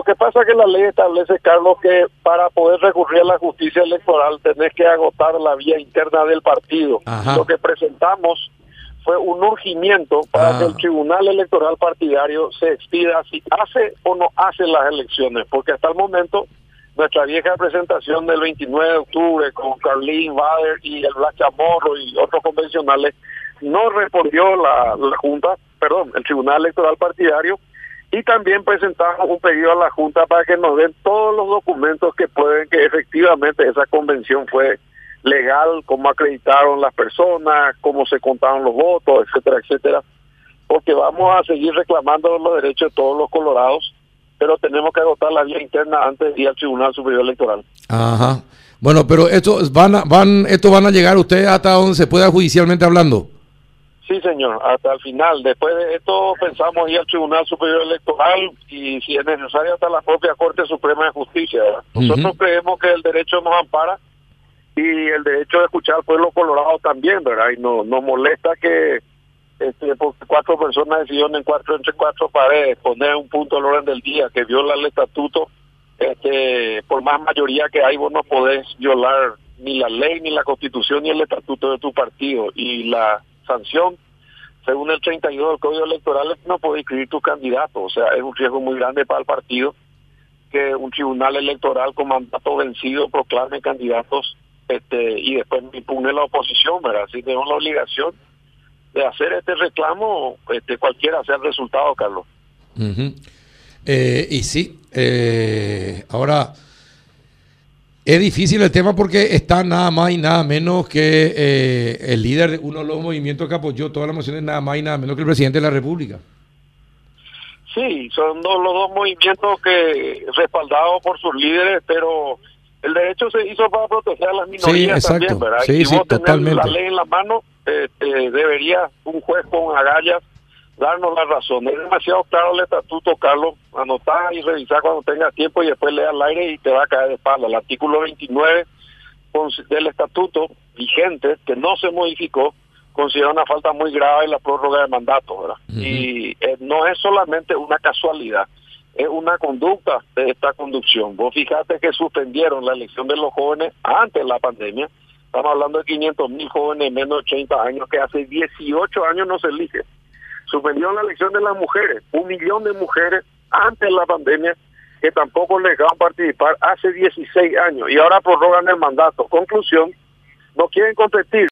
lo que pasa es que la ley establece, Carlos, que para poder recurrir a la justicia electoral tenés que agotar la vía interna del partido. Ajá. Lo que presentamos fue un urgimiento para Ah. que el Tribunal Electoral Partidario se expida si hace o no hace las elecciones, porque hasta el momento nuestra vieja presentación del 29 de octubre con Carlín Bader y el Blas Chamorro y otros convencionales no respondió la, la Junta, perdón, el Tribunal Electoral Partidario y también presentamos un pedido a la Junta para que nos den todos los documentos que pueden que efectivamente esa convención fue legal, cómo acreditaron las personas, cómo se contaron los votos, etcétera, etcétera, porque vamos a seguir reclamando los derechos de todos los colorados, pero tenemos que agotar la vía interna antes de ir al Tribunal Superior Electoral. Ajá. Bueno, pero esto van a, van, esto van a llegar ustedes hasta donde se pueda judicialmente hablando. Sí, señor, hasta el final. Después de esto pensamos ir al Tribunal Superior Electoral y si es necesario hasta la propia Corte Suprema de Justicia. Nosotros creemos que el derecho nos ampara y el derecho de escuchar al pueblo colorado también, ¿verdad? Y no, nos molesta que este, porque cuatro personas decidieron en cuatro entre cuatro paredes poner un punto al orden del día que viola el estatuto. Este, por más mayoría que hay, vos no podés violar ni la ley, ni la constitución, ni el estatuto de tu partido. Y la sanción, según el 32 del Código Electoral, no podés inscribir tu candidato. O sea, es un riesgo muy grande para el partido que un tribunal electoral con mandato vencido proclame candidatos este, y después impugne la oposición, ¿verdad? Así tenemos la obligación de hacer este reclamo, este, cualquiera sea el resultado, Carlos. Eh, y sí, eh, ahora es difícil el tema porque está nada más y nada menos que eh, el líder de uno de los movimientos que apoyó todas las mociones, nada más y nada menos que el presidente de la República. Sí, son dos, los dos movimientos que respaldados por sus líderes, pero el derecho se hizo para proteger a las minorías exacto. también, ¿verdad? Sí, si sí, vos tenés totalmente. la ley en la mano, este, debería un juez con agallas darnos la razón. Es demasiado claro el estatuto, Carlos. Anotar y revisar cuando tengas tiempo y después leer al aire y te va a caer de espalda. El artículo 29 cons- del estatuto vigente, que no se modificó, considera una falta muy grave la prórroga de mandato, ¿verdad? Y eh, no es solamente una casualidad, es una conducta de esta conducción. Vos fijate que suspendieron la elección de los jóvenes antes de la pandemia. Estamos hablando de 500 mil jóvenes menos de 80 años que hace 18 años no se eligen. Suspendieron la elección de las mujeres, un millón de mujeres antes de la pandemia que tampoco les dejaban participar hace 16 años y ahora prorrogan el mandato. Conclusión, no quieren competir